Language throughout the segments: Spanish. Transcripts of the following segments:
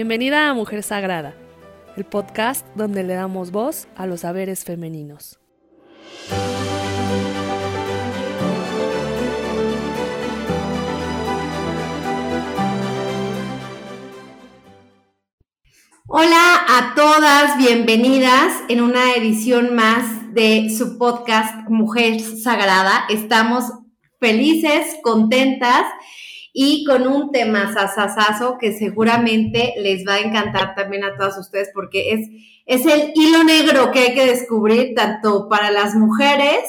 Bienvenida a Mujer Sagrada, el podcast donde le damos voz a los saberes femeninos. Hola a todas, bienvenidas en una edición más de su podcast Mujer Sagrada. Estamos felices, contentas y con un tema sasasazo que seguramente les va a encantar también a todas ustedes porque es, es el hilo negro que hay que descubrir tanto para las mujeres,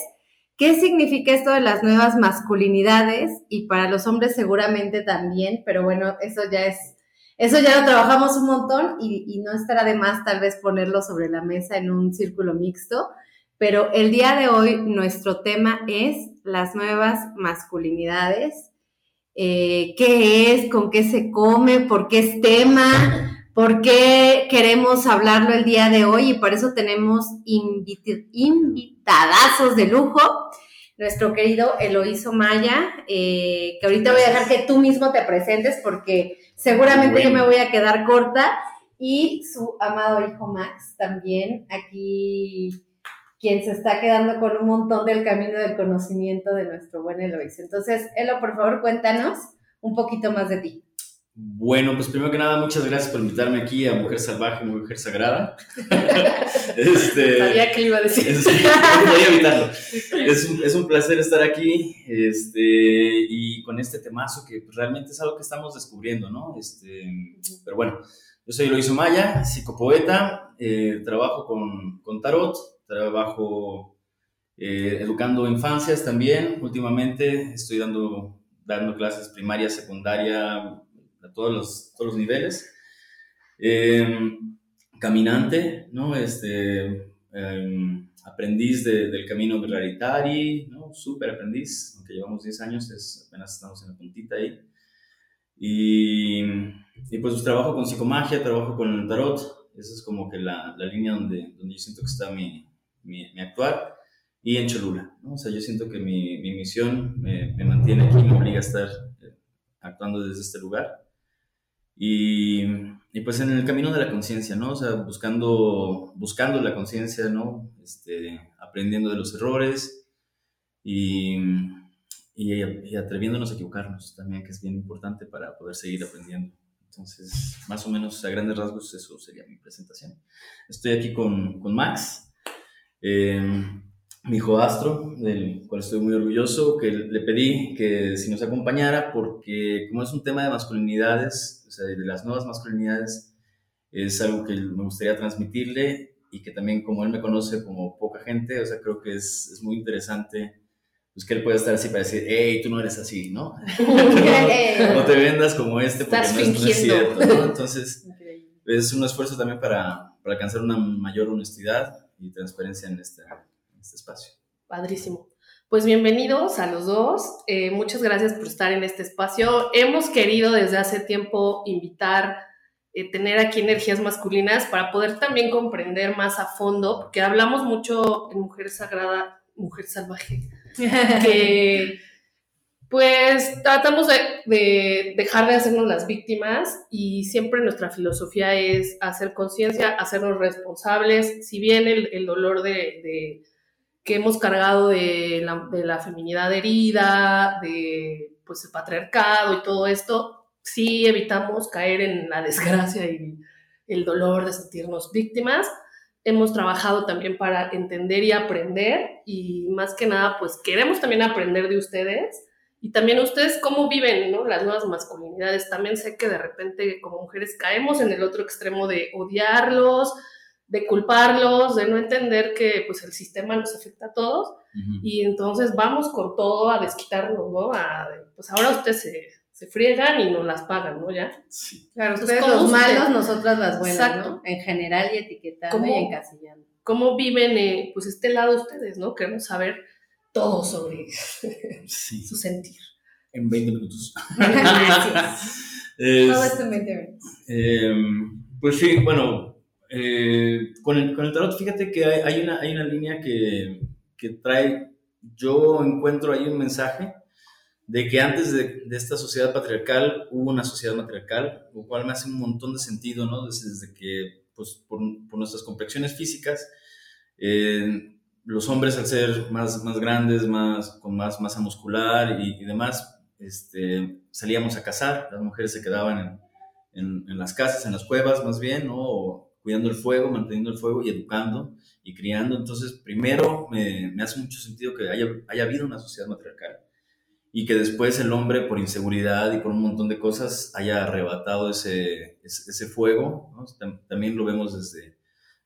qué significa esto de las nuevas masculinidades y para los hombres seguramente también, pero bueno, eso ya es eso ya lo trabajamos un montón y, no estará de más tal vez ponerlo sobre la mesa en un círculo mixto, pero el día de hoy nuestro tema es las nuevas masculinidades. Eh, ¿Qué es? ¿Con qué se come? ¿Por qué es tema? ¿Por qué queremos hablarlo el día de hoy? Y por eso tenemos invitadazos de lujo nuestro querido Eloíso Maya, eh, que ahorita voy a dejar que tú mismo te presentes porque seguramente yo me voy a quedar corta, y su amado hijo Max también, aquí quien se está quedando con un montón del camino del conocimiento de nuestro buen Eloíso. Entonces, Elo, por favor, cuéntanos un poquito más de ti. Bueno, pues primero que nada, muchas gracias por invitarme aquí a Mujer Salvaje, Mujer Sagrada. este, Sabía que iba a decir. Es, voy a evitarlo. Es un, es un, placer estar aquí este, y con este temazo que pues, realmente es algo que estamos descubriendo, ¿no? Este, pero bueno, yo soy Loiso Maya, psicopoeta, eh, trabajo con, con, tarot, trabajo eh, educando infancias también. Últimamente estoy dando, dando clases primaria, secundaria, a todos los, todos los niveles. Em, caminante, ¿no? Este, em, aprendiz del camino de Raritari, ¿no? Súper aprendiz, aunque llevamos 10 años, es, apenas estamos en la puntita ahí. Y, y pues trabajo con psicomagia, trabajo con el tarot, esa es como que la, la línea donde, donde yo siento que está mi, mi, mi actuar y en Cholula. ¿no? O sea, yo siento que mi, mi misión me, me, mantiene aquí, me obliga a estar eh, actuando desde este lugar. Y, y, pues en el camino de la conciencia, ¿no? O sea, buscando, buscando la conciencia, ¿no? Este, aprendiendo de los errores y, y, atreviéndonos a equivocarnos también, que es bien importante para poder seguir aprendiendo. Entonces, más o menos a grandes rasgos, eso sería mi presentación. Estoy aquí con, con Max. Eh, mi hijo Astro, del cual estoy muy orgulloso, que le pedí que si nos acompañara, porque como es un tema de masculinidades, o sea, de las nuevas masculinidades, es algo que me gustaría transmitirle y que también como él me conoce como poca gente, o sea, creo que es, es muy interesante pues que él pueda estar así para decir, hey, tú no eres así, ¿no? no, te vendas como este porque no es, cierto, ¿no? Entonces, es un esfuerzo también para, para alcanzar una mayor honestidad y transparencia en este este espacio. Padrísimo. Pues bienvenidos a los dos. Eh, muchas gracias por estar en este espacio. Hemos querido desde hace tiempo invitar, eh, tener aquí energías masculinas para poder también comprender más a fondo, porque hablamos mucho en Mujer Sagrada, Mujer Salvaje, que pues tratamos de, dejar de hacernos las víctimas y siempre nuestra filosofía es hacer conciencia, hacernos responsables. Si bien el, dolor de que hemos cargado de la, de feminidad herida, de pues el patriarcado y todo esto, sí evitamos caer en la desgracia y el dolor de sentirnos víctimas. Hemos trabajado también para entender y aprender y más que nada pues queremos también aprender de ustedes y también ustedes cómo viven ¿no? las nuevas masculinidades. También sé que de repente como mujeres caemos en el otro extremo de odiarlos, de culparlos, de no entender que pues el sistema nos afecta a todos y entonces vamos con todo a desquitarnos, ¿no? A, pues ahora ustedes se, se, friegan y nos las pagan, ¿no? Ya. Sí. Claro, ustedes los malos, nosotras las buenas, ¿no? En general y etiquetando y encasillando. ¿Cómo viven eh, pues este lado ustedes, ¿no? Queremos saber todo sobre su sentir. En 20 minutos. todo esto en 20 minutos. Em, pues sí, bueno, eh, con, el, con, el, tarot, fíjate que hay, hay, una, hay una línea que, que, trae, yo encuentro ahí un mensaje de que antes de, de, esta sociedad patriarcal hubo una sociedad matriarcal, lo cual me hace un montón de sentido, ¿no? Desde, desde que, pues, por, por, nuestras complexiones físicas, eh, los hombres al ser más, más grandes, más, con más masa muscular y, demás, este, salíamos a cazar, las mujeres se quedaban en, en, las casas, en las cuevas más bien, ¿no? Cuidando el fuego, manteniendo el fuego y educando y criando. Entonces, primero me, me hace mucho sentido que haya, haya habido una sociedad matriarcal y que después el hombre, por inseguridad y por un montón de cosas, haya arrebatado ese, ese, fuego. También lo vemos desde,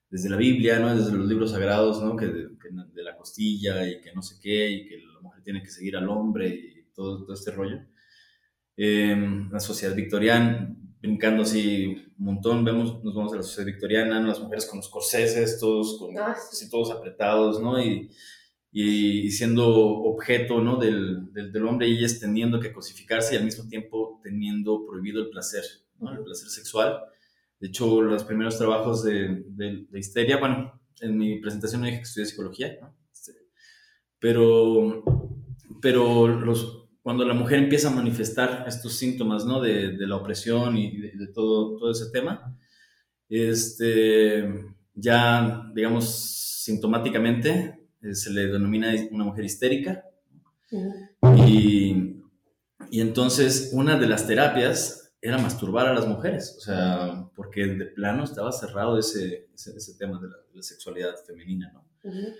desde la Biblia, ¿no? desde los libros sagrados, ¿no? que, de, que de la costilla y que no sé qué, y que la mujer tiene que seguir al hombre y todo, todo este rollo. Eh, la sociedad victoriana, brincando así un montón, vemos, nos vamos a la sociedad victoriana, ¿no? las mujeres con los corseses, todos, con, ah, sí. así, todos apretados, ¿no? Y, y, siendo objeto ¿no? del, del, del, hombre y ellas teniendo que cosificarse y al mismo tiempo teniendo prohibido el placer, ¿no? el placer sexual. De hecho, los primeros trabajos de, de, de histeria, bueno, en mi presentación no dije que estudié psicología, ¿no? Este, pero, pero los, cuando la mujer empieza a manifestar estos síntomas ¿no? de, de la opresión y de, de, todo, todo ese tema, este, ya, digamos, sintomáticamente se le denomina una mujer histérica. Uh-huh. Y, y, entonces una de las terapias era masturbar a las mujeres, o sea, porque de plano estaba cerrado ese, ese, ese tema de la, de la, sexualidad femenina, ¿no? Uh-huh.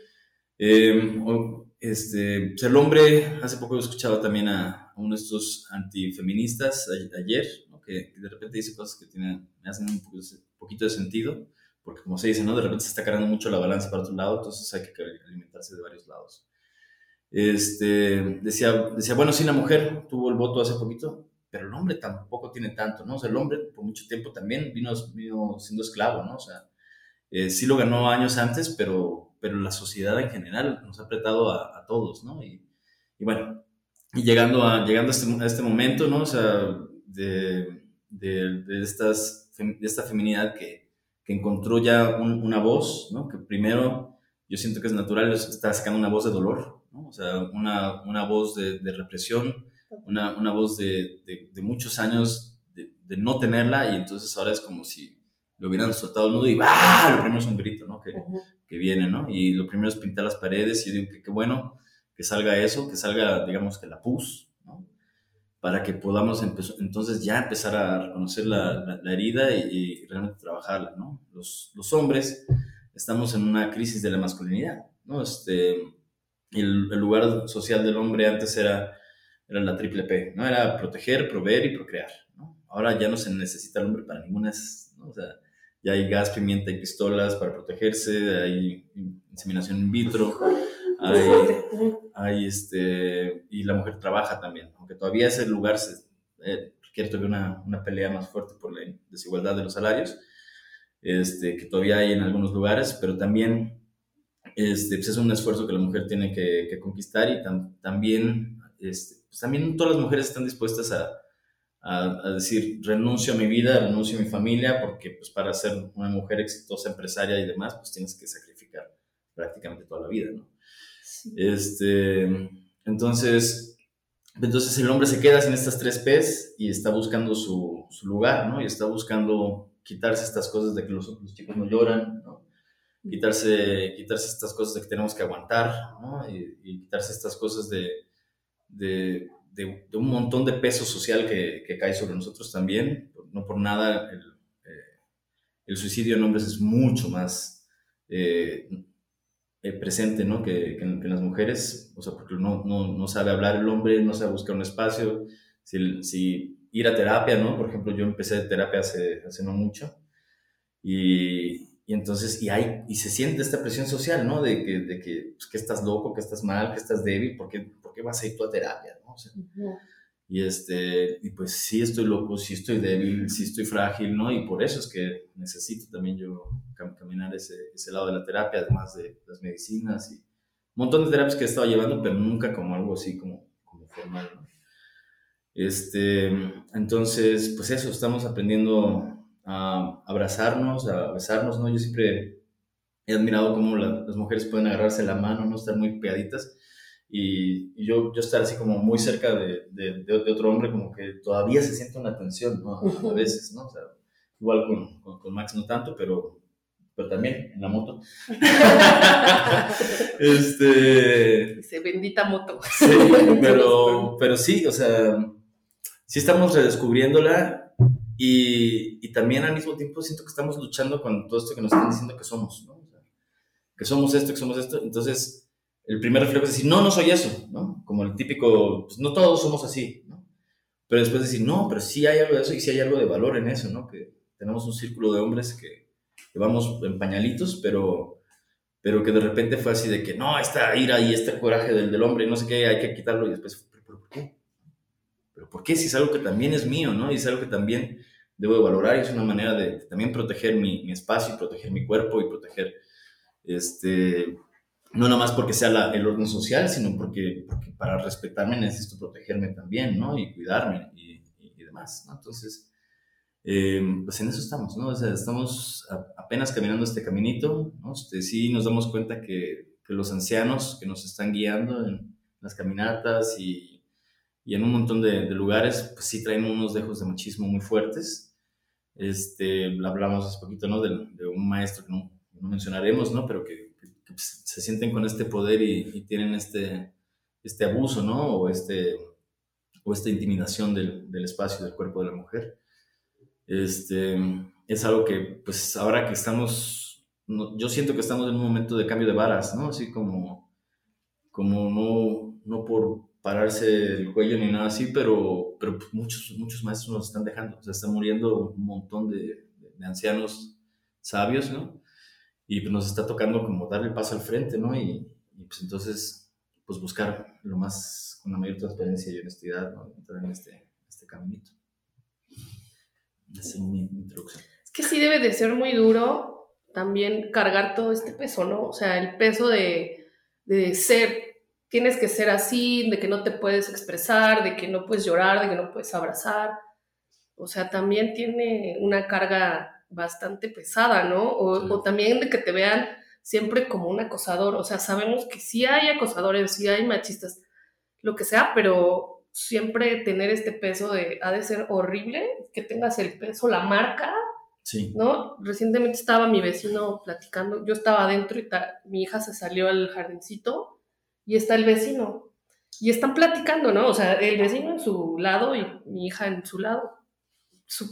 Eh, este, pues el hombre, hace poco he escuchado también a, a uno de estos antifeministas ayer, ¿no? que, que, de repente dice cosas que tienen, me hacen un poquito de sentido porque como se dice, ¿no? De repente se está cargando mucho la balanza para otro lado, entonces hay que alimentarse de varios lados. Este, decía, decía, bueno, sí, la mujer tuvo el voto hace poquito, pero el hombre tampoco tiene tanto, ¿no? O sea, el hombre por mucho tiempo también vino, vino siendo esclavo, ¿no? O sea, eh, sí lo ganó años antes, pero, pero la sociedad en general nos ha apretado a, a todos, ¿no? Y, y, bueno, y llegando a, llegando a, este, a este momento, ¿no? O sea, de, de, de, estas, de esta feminidad que, que encontró ya un, una voz, ¿no? Que primero yo siento que es natural, está sacando una voz de dolor, ¿no? O sea, una, una voz de, de represión, una, una voz de, de, de, muchos años de, no tenerla y entonces ahora es como si lo hubieran soltado el nudo y ¡bah! Lo primero es un grito, ¿no? Que, uh -huh. que viene, ¿no? Y lo primero es pintar las paredes y yo digo que qué bueno que salga eso, que salga, digamos, que la pus, para que podamos entonces ya empezar a reconocer la, la, la herida y, y, realmente trabajarla, ¿no? Los, los, hombres estamos en una crisis de la masculinidad, ¿no? Este, el, el lugar social del hombre antes era, era la triple P, ¿no? Era proteger, proveer y procrear, ¿no? Ahora ya no se necesita el hombre para ninguna, ¿no? O sea, ya hay gas, pimienta y pistolas para protegerse, hay inseminación in vitro, hay, hay este, y la mujer trabaja también, aunque todavía ese lugar se, eh, requiere todavía una, una, pelea más fuerte por la desigualdad de los salarios, este, que todavía hay en algunos lugares, pero también este, pues es un esfuerzo que la mujer tiene que, que conquistar y tam, también, este, pues también todas las mujeres están dispuestas a, a, a, decir, renuncio a mi vida, renuncio a mi familia, porque pues para ser una mujer exitosa, empresaria y demás, pues tienes que sacrificar prácticamente toda la vida, ¿no? Este, entonces, entonces el hombre se queda sin estas tres P's y está buscando su, su lugar, ¿no? Y está buscando quitarse estas cosas de que los, los chicos no lloran, ¿no? Quitarse, quitarse estas cosas de que tenemos que aguantar, ¿no? Y, y quitarse estas cosas de, de, de, de, un montón de peso social que, que, cae sobre nosotros también. No por nada el, eh, el suicidio en hombres es mucho más eh, eh, presente, ¿no? Que, que, en, que, en las mujeres, o sea, porque no, no, no, sabe hablar el hombre, no sabe buscar un espacio, si, si, ir a terapia, ¿no? Por ejemplo, yo empecé terapia hace, hace no mucho y, y entonces, y, hay, y se siente esta presión social, ¿no? De que, de que, pues, que estás loco, que estás mal, que estás débil, ¿por qué, vas a ir tú a terapia, ¿no? O sea, uh -huh. Y, este, y pues sí estoy loco, sí estoy débil, sí estoy frágil, ¿no? Y por eso es que necesito también yo caminar ese, ese lado de la terapia, además de las medicinas y un montón de terapias que he estado llevando, pero nunca como algo así como, como formal, ¿no? Este, entonces, pues eso, estamos aprendiendo a abrazarnos, a besarnos, ¿no? Yo siempre he admirado cómo la, las mujeres pueden agarrarse la mano, no estar muy pegaditas y, yo, yo estar así como muy cerca de, de, de, otro hombre, como que todavía se siente una tensión, ¿no? A veces, ¿no? O sea, igual con, con, Max no tanto, pero, pero también en la moto. este... Dice, bendita moto. Sí, pero, pero sí, o sea, sí estamos redescubriéndola y, y, también al mismo tiempo siento que estamos luchando con todo esto que nos están diciendo que somos, ¿no? que somos esto, que somos esto. Entonces, el primer reflejo es decir, no, no soy eso, ¿no? Como el típico, pues no todos somos así, ¿no? Pero después decir, no, pero sí hay algo de eso y sí hay algo de valor en eso, ¿no? Que tenemos un círculo de hombres que, que vamos en pañalitos, pero, pero que de repente fue así de que, no, esta ira y este coraje del, del hombre y no sé qué, hay que quitarlo y después, ¿pero, ¿pero por qué? ¿Pero por qué si es algo que también es mío, ¿no? Y es algo que también debo de valorar y es una manera de también proteger mi, mi espacio y proteger mi cuerpo y proteger, este, no nada más porque sea el orden social, sino porque, para respetarme necesito protegerme también, ¿no? Y cuidarme y, demás, ¿no? Entonces, eh, pues en eso estamos, ¿no? O sea, estamos apenas caminando este caminito, ¿no? Este, sí nos damos cuenta que, que los ancianos que nos están guiando en las caminatas y y en un montón de, lugares, pues sí traen unos dejos de machismo muy fuertes. Este, hablamos hace poquito, ¿no? De, de un maestro que no, no, mencionaremos, ¿no? Pero que, se sienten con este poder y, tienen este, este abuso, ¿no? O, este, o esta intimidación del, del espacio, del cuerpo de la mujer. Este, es algo que, pues ahora que estamos, yo siento que estamos en un momento de cambio de varas, ¿no? Así como, como no, no por pararse el cuello ni nada así, pero, pero pues, muchos, muchos maestros nos están dejando, o sea, están muriendo un montón de, de ancianos sabios, ¿no? Y pues nos está tocando como darle paso al frente, ¿no? Y, y, pues entonces, pues buscar lo más, con la mayor transparencia y honestidad, ¿no? Entrar en este, este caminito. Esa es mi introducción. Es que sí debe de ser muy duro también cargar todo este peso, ¿no? O sea, el peso de, de ser tienes que ser así, de que no te puedes expresar, de que no puedes llorar, de que no puedes abrazar. O sea, también tiene una carga bastante pesada, ¿no? O, también de que te vean siempre como un acosador. O sea, sabemos que sí hay acosadores, sí hay machistas, lo que sea, pero siempre tener este peso de, ha de ser horrible, que tengas el peso, la marca, Sí. ¿No? Recientemente estaba mi vecino platicando, yo estaba adentro y mi hija se salió al jardincito y está el vecino. Y están platicando, ¿no? O sea, el vecino en su lado y mi hija en su lado.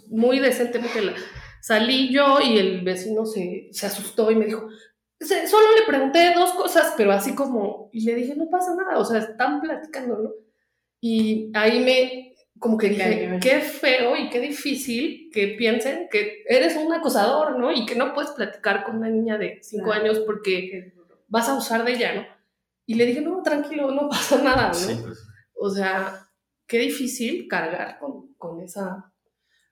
muy decentemente salí yo y el vecino se, se asustó y me dijo, solo le pregunté dos cosas, pero así como, y le dije, no pasa nada, o sea, están platicando, ¿no? Y ahí me, como que dije, qué feo y qué difícil que piensen que eres un acosador, ¿no? Y que no puedes platicar con una niña de cinco años porque vas a usar de ella, ¿no? Y le dije, no, tranquilo, no pasa nada, ¿no? Pues. O sea, qué difícil cargar con, con, esa,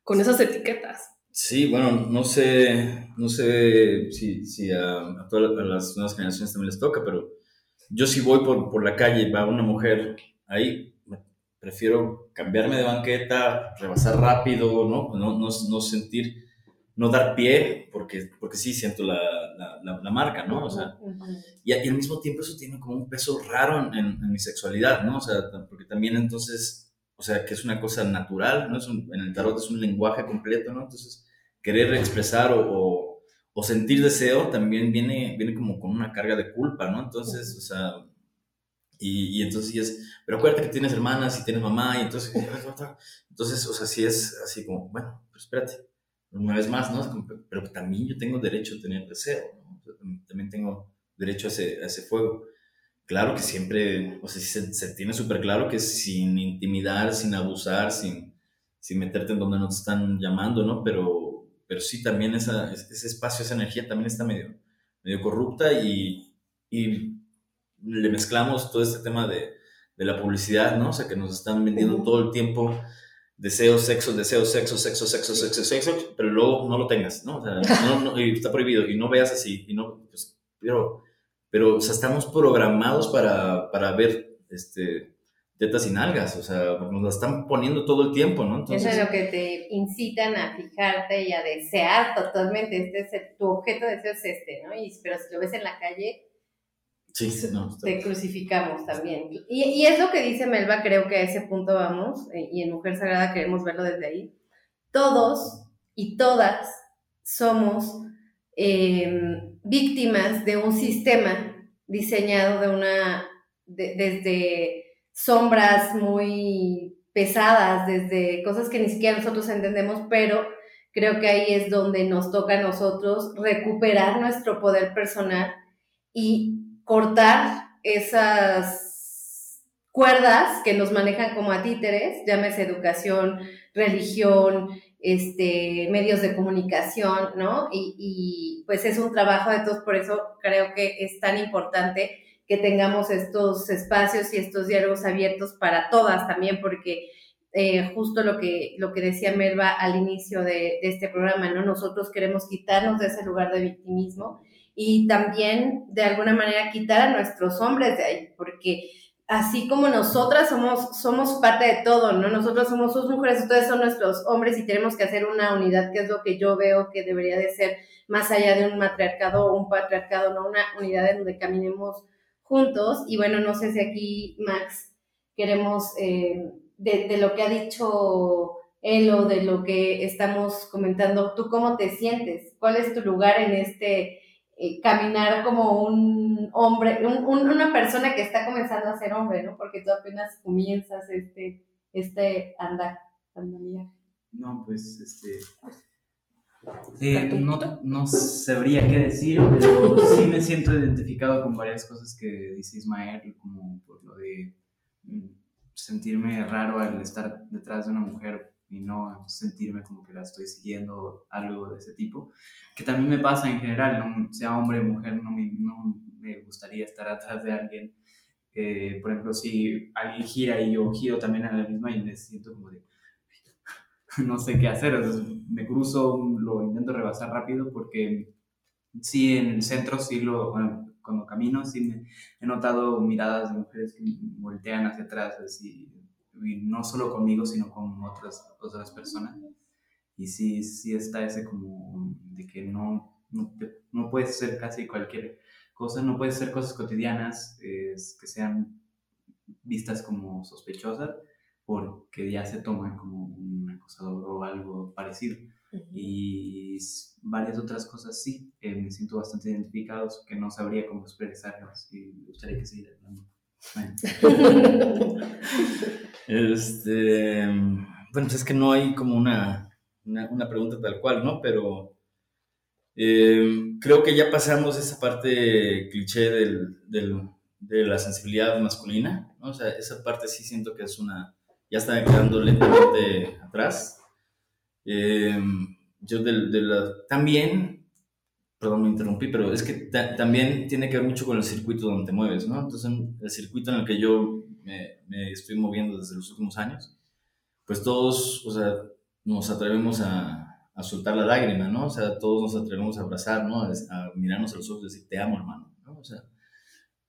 con esas etiquetas. Sí, bueno, no sé, no sé si, si a, todas las nuevas generaciones también les toca, pero yo si voy por, por la calle y va una mujer ahí, prefiero cambiarme de banqueta, rebasar rápido, ¿no? No, no, no sentir no dar pie, porque, porque sí siento la, la, marca, ¿no? O sea, y, al mismo tiempo eso tiene como un peso raro en, mi sexualidad, ¿no? O sea, porque también entonces, o sea, que es una cosa natural, ¿no? Es en el tarot es un lenguaje completo, ¿no? Entonces, querer expresar o, o, sentir deseo también viene, viene como con una carga de culpa, ¿no? Entonces, o sea, y, y, entonces es, pero acuérdate que tienes hermanas y tienes mamá, y entonces, entonces, o sea, sí es así como, bueno, pero espérate, una vez más, ¿no? Pero también yo tengo derecho a tener deseo, ¿no? También tengo derecho a ese, a ese fuego. Claro que siempre, o sea, se, se tiene súper claro que sin intimidar, sin abusar, sin, sin meterte en donde no te están llamando, ¿no? Pero, pero sí también esa, ese espacio, esa energía también está medio, medio corrupta y, y le mezclamos todo este tema de, de la publicidad, ¿no? O sea, que nos están vendiendo todo el tiempo deseo, sexo, deseo, sexo, sexo, sexo, sexo, sexo, pero luego no lo tengas, ¿no? O sea, no, está prohibido y no veas así, y no, pues, pero, pero, o sea, estamos programados para, para ver, este, tetas y nalgas, o sea, nos la están poniendo todo el tiempo, ¿no? Entonces, Eso es lo que te incitan a fijarte y a desear totalmente, este es tu objeto de deseo es este, ¿no? Y, pero si lo ves en la calle, Sí, no, te crucificamos también. Y, y, es lo que dice Melba, creo que a ese punto vamos, eh, y en Mujer Sagrada queremos verlo desde ahí. Todos y todas somos em, víctimas de un sistema diseñado de una, desde sombras muy pesadas, desde cosas que ni siquiera nosotros entendemos, pero creo que ahí es donde nos toca a nosotros recuperar nuestro poder personal y cortar esas cuerdas que nos manejan como a títeres, llámese educación, religión, este, medios de comunicación, ¿no? Y, y, pues es un trabajo de todos, por eso creo que es tan importante que tengamos estos espacios y estos diálogos abiertos para todas también, porque eh, justo lo que, lo que decía Melba al inicio de, este programa, ¿no? Nosotros queremos quitarnos de ese lugar de victimismo y también de alguna manera quitar a nuestros hombres de ahí, porque así como nosotras somos, somos parte de todo, ¿no? Nosotros somos sus mujeres, ustedes son nuestros hombres y tenemos que hacer una unidad, que es lo que yo veo que debería de ser más allá de un matriarcado o un patriarcado, ¿no? Una unidad en donde caminemos juntos. Y bueno, no sé si aquí, Max, queremos, eh, de, lo que ha dicho él o de lo que estamos comentando, ¿tú cómo te sientes? ¿Cuál es tu lugar en este eh, caminar como un hombre, una persona que está comenzando a ser hombre, ¿no? Porque tú apenas comienzas este, este andar, No, pues, este... Eh, no, no sabría qué decir, pero sí me siento identificado con varias cosas que dice Ismael, como por lo de mm, sentirme raro al estar detrás de una mujer y no sentirme como que la estoy siguiendo, algo de ese tipo, que también me pasa en general, no, sea hombre o mujer, no me, no me gustaría estar atrás de alguien. por ejemplo, si alguien gira y yo giro también a la misma y me siento como de, no sé qué hacer, entonces me cruzo, lo intento rebasar rápido porque sí, en el centro sí lo, cuando camino sí he notado miradas de mujeres que voltean hacia atrás, así, y no solo conmigo, sino con otras, otras personas. Y sí, sí está ese como de que no, no, no puedes hacer casi cualquier cosa, no puedes hacer cosas cotidianas es, que sean vistas como sospechosas porque ya se toman como un acosador o algo parecido. Y varias otras cosas sí, me siento bastante identificado, que no sabría cómo expresarlas y me gustaría que siguiera hablando. este, bueno, pues es que no hay como una, una, pregunta tal cual, ¿no? Pero eh, creo que ya pasamos esa parte cliché del, del, de la sensibilidad masculina, ¿no? O sea, esa parte sí siento que es una, ya está quedando lentamente atrás. Eh, yo de, de la, también perdón, me interrumpí, pero es que también tiene que ver mucho con el circuito donde te mueves, ¿no? Entonces, el circuito en el que yo me, me, estoy moviendo desde los últimos años, pues todos, o sea, nos atrevemos a, a, soltar la lágrima, ¿no? O sea, todos nos atrevemos a abrazar, ¿no? A, mirarnos a los ojos y decir, te amo, hermano, ¿no? O sea,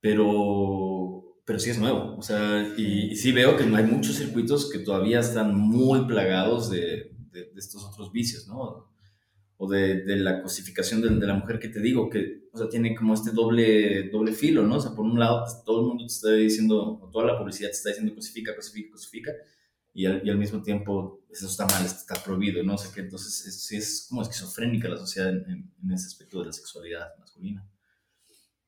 pero, pero sí es nuevo, o sea, y, y sí veo que hay muchos circuitos que todavía están muy plagados de, de, de estos otros vicios, ¿no? o de, de la cosificación de, la mujer que te digo, que o sea, tiene como este doble, doble filo, ¿no? O sea, por un lado, pues, todo el mundo te está diciendo, toda la publicidad te está diciendo cosifica, cosifica, cosifica, y al, y al mismo tiempo eso está mal, está prohibido, ¿no? O sea, que entonces es, sí es como esquizofrénica la sociedad en, en, ese aspecto de la sexualidad masculina,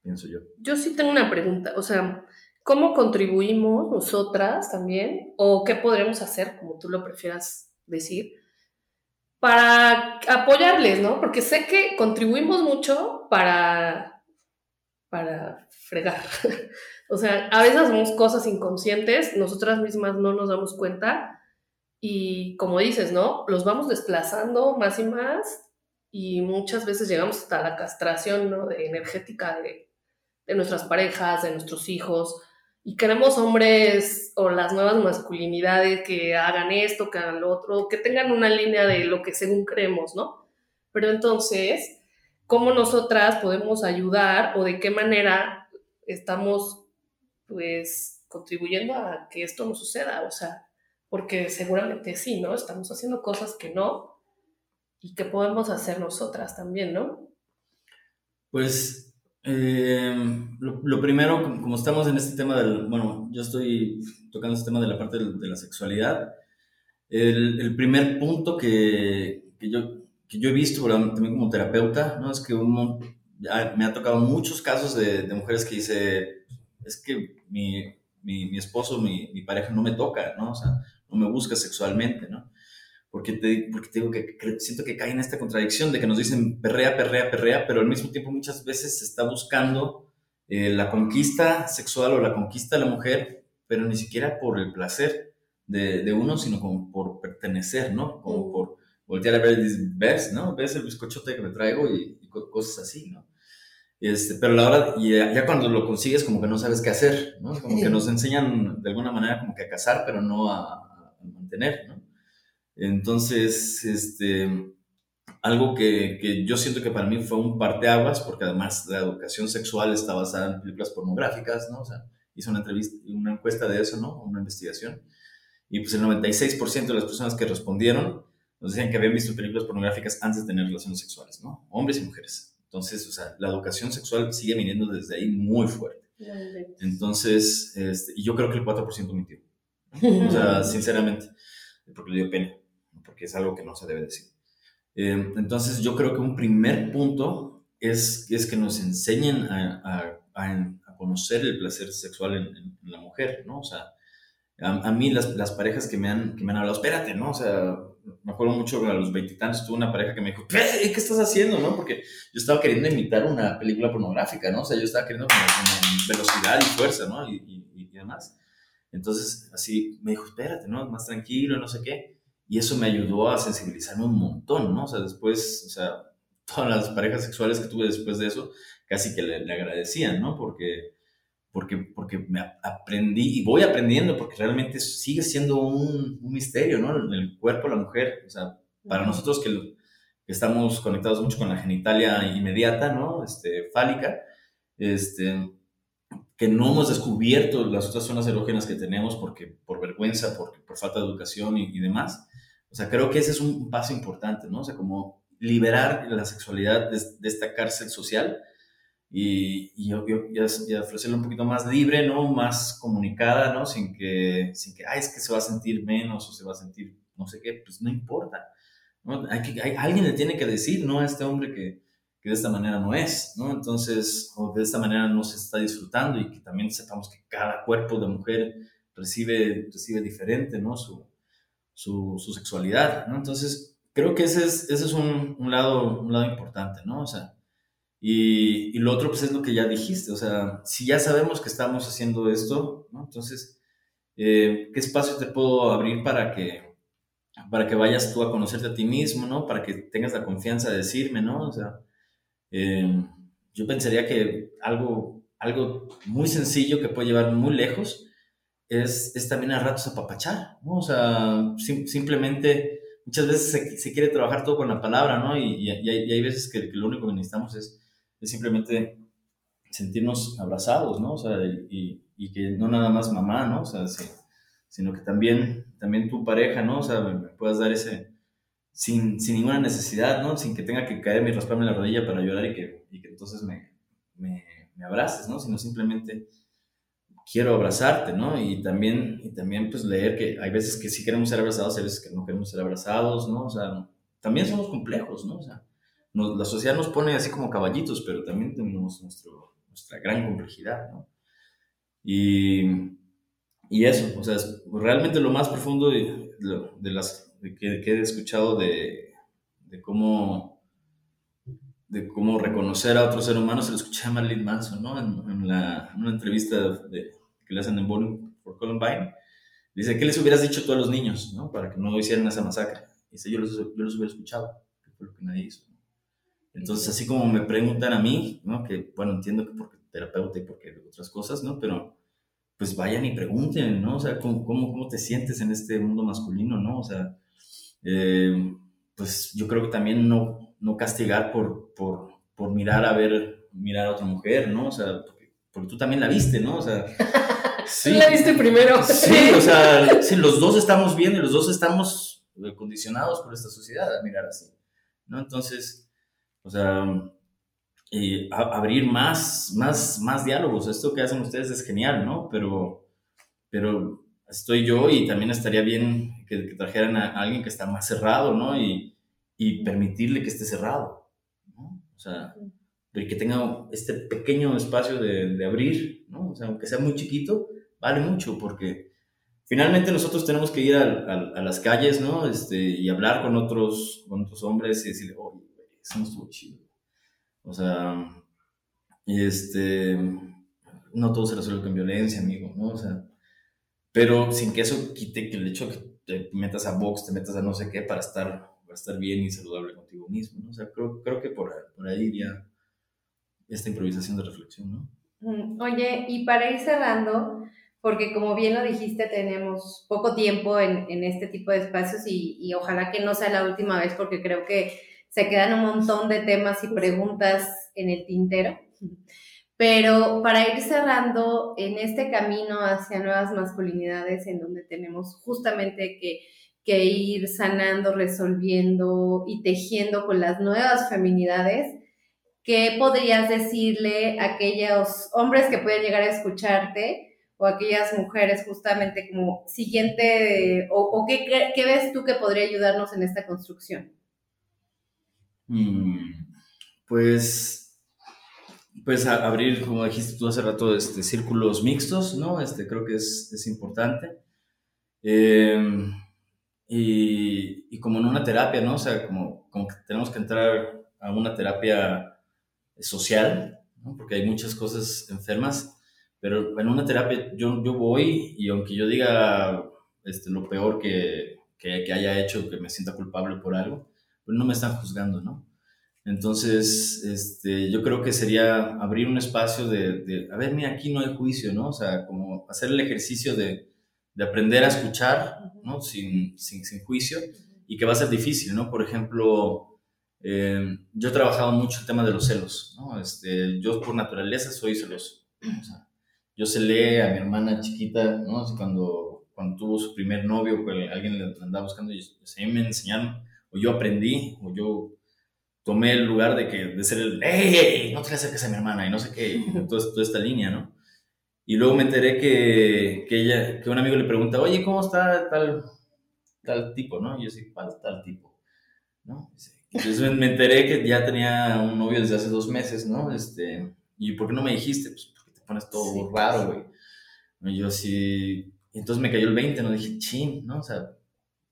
pienso yo. Yo sí tengo una pregunta, o sea, ¿cómo contribuimos nosotras también? ¿O qué podremos hacer, como tú lo prefieras decir? para apoyarles, ¿no? Porque sé que contribuimos mucho para, para fregar. o sea, a veces hacemos cosas inconscientes, nosotras mismas no nos damos cuenta y como dices, ¿no? Los vamos desplazando más y más y muchas veces llegamos hasta la castración, ¿no? Energética de, de nuestras parejas, de nuestros hijos y queremos hombres o las nuevas masculinidades que hagan esto, que hagan lo otro, que tengan una línea de lo que según creemos, ¿no? Pero entonces, ¿cómo nosotras podemos ayudar o de qué manera estamos, pues, contribuyendo a que esto no suceda? O sea, porque seguramente sí, ¿no? Estamos haciendo cosas que no y que podemos hacer nosotras también, ¿no? Pues Eh, lo, primero, como estamos en este tema del, bueno, yo estoy tocando este tema de la parte de, la sexualidad, el, el primer punto que, que, yo, que yo he visto también como terapeuta, ¿no? Es que uno, me ha tocado muchos casos de, de mujeres que dice, es que mi, mi, mi esposo, mi, mi, pareja no me toca, ¿no? O sea, no me busca sexualmente, ¿no? Porque te, porque te digo que, siento que cae en esta contradicción de que nos dicen perrea, perrea, perrea, pero al mismo tiempo muchas veces se está buscando eh, la conquista sexual o la conquista de la mujer, pero ni siquiera por el placer de, de uno, sino como por pertenecer, ¿no? Como mm. por voltear a ver, ves, ¿no? Ves el bizcochote que me traigo y, y cosas así, ¿no? Este, pero la hora, y ya, cuando lo consigues, como que no sabes qué hacer, ¿no? Como que nos enseñan de alguna manera como que a casar, pero no a, a mantener, ¿no? Entonces, este, algo que, que, yo siento que para mí fue un parteaguas, porque además la educación sexual está basada en películas pornográficas, ¿no? O sea, hice una entrevista, una encuesta de eso, ¿no? Una investigación. Y pues el 96% de las personas que respondieron nos decían que habían visto películas pornográficas antes de tener relaciones sexuales, ¿no? Hombres y mujeres. Entonces, o sea, la educación sexual sigue viniendo desde ahí muy fuerte. Entonces, este, y yo creo que el 4% mintió. O sea, sinceramente, porque le dio pena porque es algo que no se debe decir. Eh, entonces yo creo que un primer punto es, es que nos enseñen a, a, conocer el placer sexual en, la mujer, ¿no? O sea, a, mí las, las, parejas que me, han, que me han hablado, espérate, ¿no? O sea, me acuerdo mucho a los veintitantos tuve una pareja que me dijo, ¿qué, ¿qué estás haciendo, no? Porque yo estaba queriendo imitar una película pornográfica, ¿no? O sea, yo estaba queriendo como, velocidad y fuerza, ¿no? Y, y, y demás. Entonces, así me dijo, espérate, ¿no? Más tranquilo, no sé qué. Y eso me ayudó a sensibilizarme un montón, ¿no? O sea, después, o sea, todas las parejas sexuales que tuve después de eso, casi que le, agradecían, ¿no? Porque, porque, porque me aprendí y voy aprendiendo, porque realmente sigue siendo un, un misterio, ¿no? El cuerpo de la mujer, o sea, para nosotros que, que, estamos conectados mucho con la genitalia inmediata, ¿no? Este, fálica, este, que no hemos descubierto las otras zonas erógenas que tenemos porque, por vergüenza, porque, por falta de educación y, y demás. O sea, creo que ese es un paso importante, ¿no? O sea, como liberar la sexualidad de, esta cárcel social y, y, y, ofrecerla un poquito más libre, ¿no? Más comunicada, ¿no? Sin que, sin que, ay, es que se va a sentir menos o se va a sentir no sé qué, pues no importa. ¿no? Hay que, hay, alguien le tiene que decir, ¿no? A este hombre que, que de esta manera no es, ¿no? Entonces, o de esta manera no se está disfrutando y que también sepamos que cada cuerpo de mujer recibe, recibe diferente, ¿no? Su, su, su sexualidad, ¿no? Entonces, creo que ese es, ese es un, un, lado, un lado importante, ¿no? O sea, y, y, lo otro, pues es lo que ya dijiste, o sea, si ya sabemos que estamos haciendo esto, ¿no? Entonces, eh, ¿qué espacio te puedo abrir para que, para que vayas tú a conocerte a ti mismo, ¿no? Para que tengas la confianza de decirme, ¿no? O sea, eh, yo pensaría que algo, algo muy sencillo que puede llevar muy lejos es, es también a ratos apapachar, ¿no? O sea, simplemente muchas veces se, se, quiere trabajar todo con la palabra, ¿no? Y, y, hay, hay, veces que, lo único que necesitamos es, es, simplemente sentirnos abrazados, ¿no? O sea, y, y, que no nada más mamá, ¿no? O sea, sino que también, también tu pareja, ¿no? O sea, me, puedas dar ese, sin, sin, ninguna necesidad, ¿no? Sin que tenga que caerme y rasparme la rodilla para llorar y que, y que entonces me, me, me abraces, ¿no? Sino simplemente quiero abrazarte, ¿no? Y también, y también pues leer que hay veces que sí queremos ser abrazados, hay veces que no queremos ser abrazados, ¿no? O sea, también somos complejos, ¿no? O sea, la sociedad nos pone así como caballitos, pero también tenemos nuestro, nuestra gran complejidad, ¿no? Y, y eso, o sea, realmente lo más profundo de, de las que, que, he escuchado de, de cómo de cómo reconocer a otro ser humano, se lo escuché a Marilyn Manson, ¿no? En, la, una entrevista de, que le hacen en Bowling for Columbine. Dice, ¿qué les hubieras dicho tú a los niños, ¿no? Para que no hicieran esa masacre. Dice, yo los, yo los hubiera escuchado, que fue lo que nadie hizo. Entonces, así como me preguntan a mí, ¿no? Que, bueno, entiendo que porque terapeuta y porque otras cosas, ¿no? Pero, pues vayan y pregunten, ¿no? O sea, ¿cómo, cómo, cómo te sientes en este mundo masculino, ¿no? O sea, eh, pues yo creo que también no, no castigar por, por, por, mirar a ver, mirar a otra mujer, ¿no? O sea, porque, tú también la viste, ¿no? O sea, sí. la viste primero. Sí, o sea, sí, los dos estamos viendo y los dos estamos condicionados por esta sociedad a mirar así, ¿no? Entonces, o sea, abrir más, más, más diálogos. Esto que hacen ustedes es genial, ¿no? Pero, pero estoy yo y también estaría bien que, trajeran a alguien que está más cerrado, ¿no? Y, y permitirle que esté cerrado, ¿no? O sea, que tenga este pequeño espacio de, de, abrir, ¿no? O sea, aunque sea muy chiquito, vale mucho porque finalmente nosotros tenemos que ir a, a, las calles, ¿no? Este, y hablar con otros, con otros hombres y decirle, oye, eso no estuvo chido. O sea, este, no todo se resuelve con violencia, amigo, ¿no? O sea, pero sin que eso quite que el hecho que te metas a box, te metas a no sé qué para estar, para estar bien y saludable contigo mismo, ¿no? O creo, creo que por, por ahí iría esta improvisación de reflexión, ¿no? Oye, y para ir cerrando, porque como bien lo dijiste, tenemos poco tiempo en, en este tipo de espacios y, y, ojalá que no sea la última vez porque creo que se quedan un montón de temas y preguntas en el tintero. Pero para ir cerrando en este camino hacia nuevas masculinidades, en donde tenemos justamente que, que ir sanando, resolviendo y tejiendo con las nuevas feminidades, ¿qué podrías decirle a aquellos hombres que pueden llegar a escucharte o aquellas mujeres justamente como siguiente, o, qué, qué, ves tú que podría ayudarnos en esta construcción? Mm, pues, pues abrir, como dijiste tú hace rato, este, círculos mixtos, ¿no? Este, creo que es, es importante. Em, y, y, como en una terapia, ¿no? O sea, como, como que tenemos que entrar a una terapia social, ¿no? Porque hay muchas cosas enfermas pero en una terapia yo, yo voy y aunque yo diga este, lo peor que, que, que, haya hecho, que me sienta culpable por algo, pues no me están juzgando, ¿no? Entonces, este, yo creo que sería abrir un espacio de, de, a ver, mira, aquí no hay juicio, ¿no? O sea, como hacer el ejercicio de, de aprender a escuchar, ¿no? Sin, sin, sin, juicio y que va a ser difícil, ¿no? Por ejemplo, eh, yo he trabajado mucho el tema de los celos, ¿no? Este, yo por naturaleza soy celoso. O sea, yo se lee a mi hermana chiquita, ¿no? cuando, cuando tuvo su primer novio, o alguien le andaba buscando, y pues, a mí me enseñaron, o yo aprendí, o yo tomé el lugar de, que, de ser el, ¡Ey, no te le acerques a mi hermana! Y no sé qué, toda, toda esta línea, ¿no? Y luego me enteré que, que, ella, que un amigo le pregunta, oye, ¿cómo está tal, tal tipo, no? Y yo sí, ¿cuál tal tipo? ¿No? Entonces me enteré que ya tenía un novio desde hace dos meses, ¿no? Este, ¿y por qué no me dijiste? Pues pones todo raro, güey. Y yo sí, entonces me cayó el 20, no dije, chin, ¿no? O sea,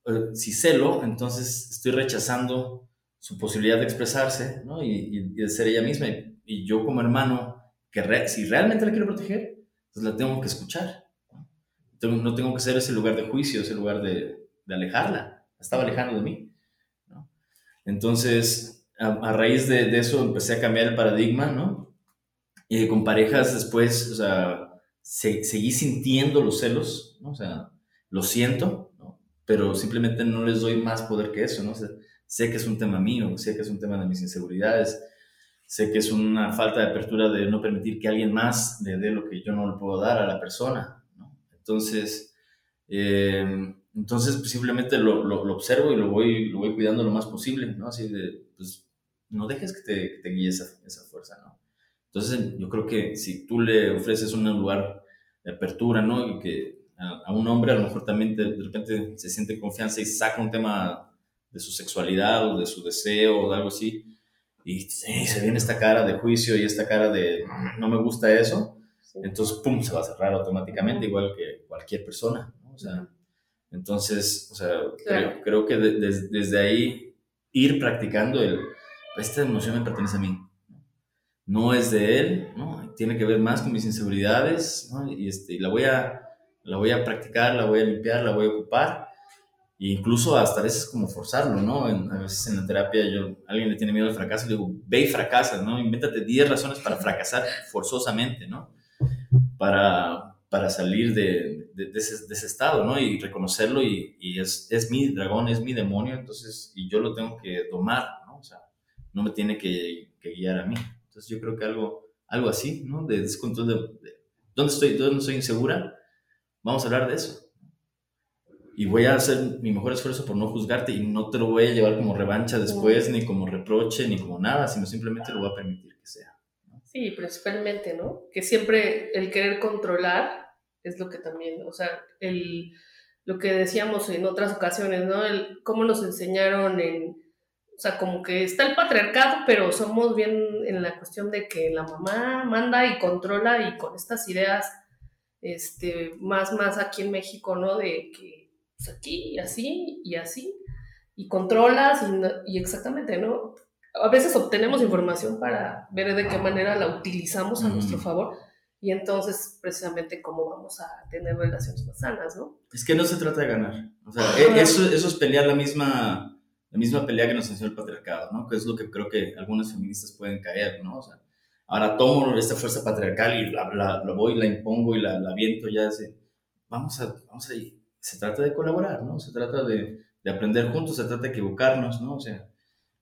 eh, si celo, entonces estoy rechazando su posibilidad de expresarse, ¿no? Y, de ser ella misma. Y, yo como hermano, que si realmente la quiero proteger, pues la tengo que escuchar. ¿no? tengo que ser ese lugar de juicio, ese lugar de, de alejarla. La estaba alejando de mí. Entonces, a, raíz de, de, eso empecé a cambiar el paradigma, ¿no? Y con parejas después, o sea, seguí sintiendo los celos, ¿no? O sea, lo siento, ¿no? Pero simplemente no les doy más poder que eso, ¿no? O sé que es un tema mío, sé que es un tema de mis inseguridades, sé que es una falta de apertura de no permitir que alguien más le dé lo que yo no le puedo dar a la persona, ¿no? Entonces, eh, entonces pues, simplemente lo, lo, observo y lo voy, lo voy cuidando lo más posible, ¿no? Así de, pues, no dejes que te, que te guíe esa, esa fuerza, ¿no? Entonces, yo creo que si tú le ofreces un lugar de apertura, ¿no? Y que a, un hombre a lo mejor también de, repente se siente confianza y saca un tema de su sexualidad o de su deseo o de algo así, y se viene esta cara de juicio y esta cara de no me gusta eso, entonces, pum, se va a cerrar automáticamente, igual que cualquier persona, ¿no? O sea, entonces, o sea, creo, que desde ahí ir practicando el, esta emoción me pertenece a mí, no es de él, ¿no? tiene que ver más con mis inseguridades, ¿no? y, este, la, voy a, la voy a practicar, la voy a limpiar, la voy a ocupar, e incluso hasta a veces como forzarlo, ¿no? a veces en la terapia yo, alguien le tiene miedo al fracaso, le digo, ve y fracasa, ¿no? Invéntate 10 razones para fracasar forzosamente, ¿no? Para, para salir de, de, ese, estado, ¿no? Y reconocerlo y, es, es mi dragón, es mi demonio, entonces, y yo lo tengo que domar, ¿no? O sea, no me tiene que, que guiar a mí. Entonces yo creo que algo, algo así, ¿no? De descontrol de, ¿dónde estoy, dónde estoy insegura? Vamos a hablar de eso. Y voy a hacer mi mejor esfuerzo por no juzgarte y no te lo voy a llevar como revancha después, ni como reproche, ni como nada, sino simplemente lo voy a permitir que sea. Sí, principalmente, ¿no? Que siempre el querer controlar es lo que también, o sea, el, lo que decíamos en otras ocasiones, ¿no? El, cómo nos enseñaron en, o sea, como que está el patriarcado, pero somos bien en la cuestión de que la mamá manda y controla y con estas ideas, este, más, más aquí en México, ¿no? De que pues aquí y así y así, y controlas y, y exactamente, ¿no? A veces obtenemos información para ver de qué manera la utilizamos a nuestro favor y entonces precisamente cómo vamos a tener relaciones más sanas, ¿no? Es que no se trata de ganar, o sea, e, eso, eso es pelear la misma, la misma pelea que nos enseñó el patriarcado, ¿no? Que es lo que creo que algunas feministas pueden caer, ¿no? O sea, ahora tomo esta fuerza patriarcal y la, la, voy, la impongo y la, la viento ya, así. vamos a, vamos a ir. Se trata de colaborar, ¿no? Se trata de, de aprender juntos, se trata de equivocarnos, ¿no? O sea,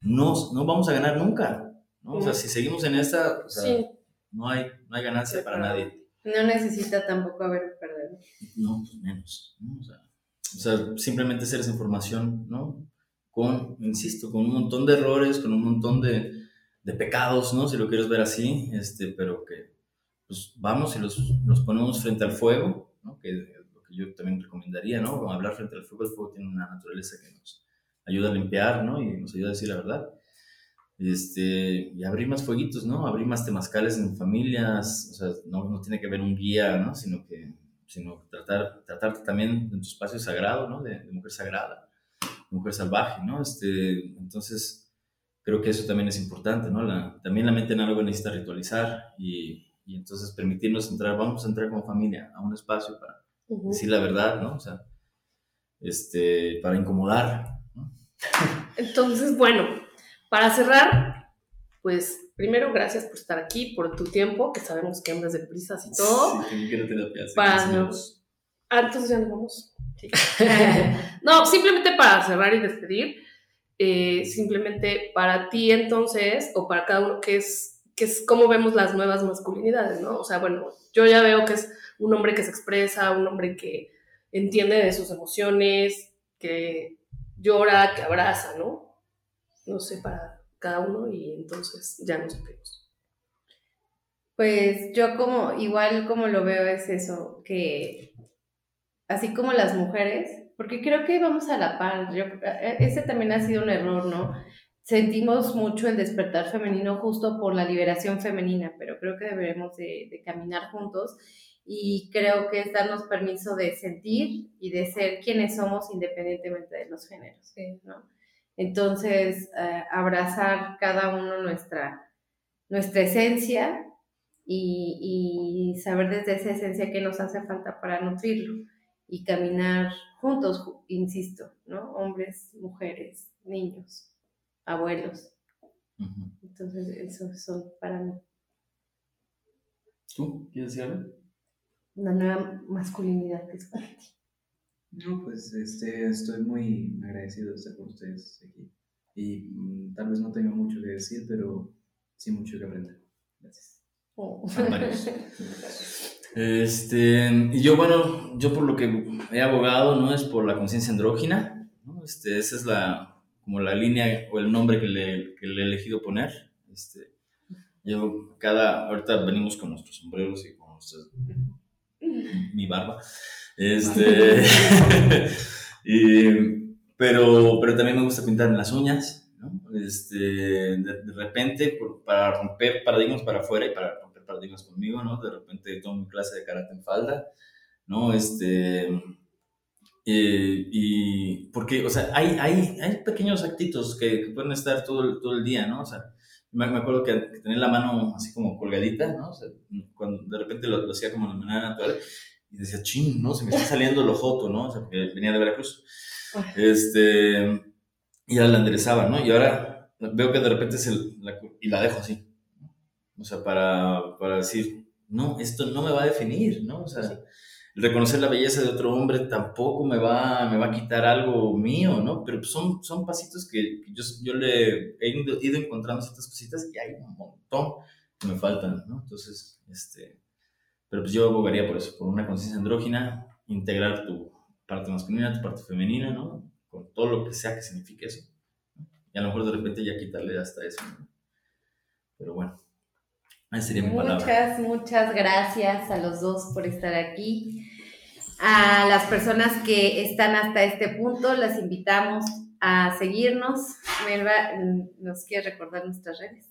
no, no vamos a ganar nunca, ¿no? O sea, si seguimos en esta, o sea, sí no hay, no hay ganancia para nadie. No necesita tampoco haber perdido. No, pues menos. O, sea, simplemente hacer esa información, ¿no? Con, insisto, con un montón de errores, con un montón de, de pecados, ¿no? Si lo quieres ver así, este, pero que pues vamos y los, los ponemos frente al fuego, ¿no? Que que yo también recomendaría, ¿no? Hablar frente al fuego, el fuego tiene una naturaleza que nos ayuda a limpiar, ¿no? Y nos ayuda a decir la verdad este, y abrir más fueguitos, ¿no? Abrir más temazcales en familias, o sea, no, no tiene que haber un guía, ¿no? Sino que, sino tratar, tratarte también en tu espacio sagrado, ¿no? De, mujer sagrada, mujer salvaje, ¿no? Este, entonces, creo que eso también es importante, ¿no? La, también la mente en algo necesita ritualizar y, y, entonces permitirnos entrar, vamos a entrar como familia a un espacio para decir la verdad, ¿no? O sea, este, para incomodar, ¿no? Entonces, bueno, para cerrar, pues primero gracias por estar aquí, por tu tiempo, que sabemos que andas de prisas y todo. Sí, que no te para Ah, entonces ya nos vamos. no, simplemente para cerrar y despedir, eh, simplemente para ti entonces, o para cada uno, que es, que es cómo vemos las nuevas masculinidades, ¿no? O sea, bueno, yo ya veo que es un hombre que se expresa, un hombre que entiende de sus emociones, que llora, que abraza, ¿no? no sé, para cada uno y entonces ya nos vemos. Pues yo como, igual como lo veo es eso, que así como las mujeres, porque creo que vamos a la par, yo, e, ese también ha sido un error, ¿no? Sentimos mucho el despertar femenino justo por la liberación femenina, pero creo que deberemos de, de caminar juntos y creo que es darnos permiso de sentir y de ser quienes somos independientemente de los géneros, ¿no? Entonces, eh, abrazar cada uno nuestra, nuestra esencia y, saber desde esa esencia qué nos hace falta para nutrirlo y caminar juntos, insisto, ¿no? Hombres, mujeres, niños, abuelos. Entonces, eso son para mí. ¿Tú quieres decir algo? Una nueva masculinidad que es para ti. No, pues este, estoy muy agradecido de estar con ustedes aquí. Y mm, tal vez no tenga mucho que decir, pero sí mucho que aprender. Gracias. Oh. Este, y yo, bueno, yo por lo que he abogado, ¿no? Es por la conciencia andrógina, ¿no? Este, esa es la, como la línea o el nombre que le, que le he elegido poner. Este, yo cada, ahorita venimos con nuestros sombreros y con nuestras, mi barba. Este, pero, pero también me gusta pintar en las uñas, ¿no? Este, de, repente, para romper paradigmas para afuera y para romper paradigmas conmigo, ¿no? De repente tomo mi clase de karate en falda, ¿no? Este, eh, y porque, o sea, hay, hay, hay pequeños actitos que, pueden estar todo, todo el día, ¿no? O sea, me, acuerdo que, tenía la mano así como colgadita, ¿no? O sea, cuando de repente lo, lo hacía como de manera natural y decía, ching, ¿no? Se me está saliendo el ojoto, ¿no? O sea, porque venía de Veracruz. Este, y ya la enderezaba, ¿no? Y ahora veo que de repente se la, y la dejo así. O sea, para, para decir, no, esto no me va a definir, ¿no? O sea, reconocer la belleza de otro hombre tampoco me va, me va a quitar algo mío, ¿no? Pero son, son pasitos que, yo, yo le he ido, ido encontrando ciertas cositas y hay un montón que me faltan, ¿no? Entonces, este pero pues yo abogaría por eso, por una conciencia andrógina, integrar tu, parte masculina, tu parte femenina, ¿no? Con todo lo que sea que signifique eso. Y a lo mejor de repente ya quitarle hasta eso, ¿no? Pero bueno, esa sería mi palabra. Muchas, muchas gracias a los dos por estar aquí. A las personas que están hasta este punto, las invitamos a seguirnos. Melba, ¿nos quiere recordar nuestras redes?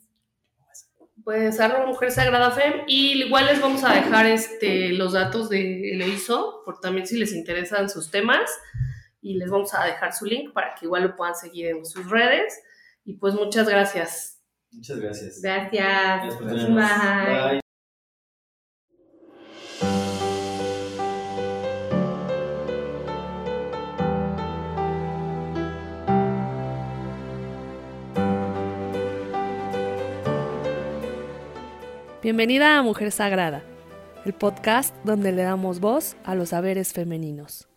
Pues arroba Mujer Sagrada Fem y igual les vamos a dejar este, los datos de Eloiso, por también si les interesan sus temas y les vamos a dejar su link para que igual lo puedan seguir en sus redes y pues muchas gracias. Muchas gracias. Gracias. Gracias por Bye. Bye. Bienvenida a Mujer Sagrada, el podcast donde le damos voz a los saberes femeninos.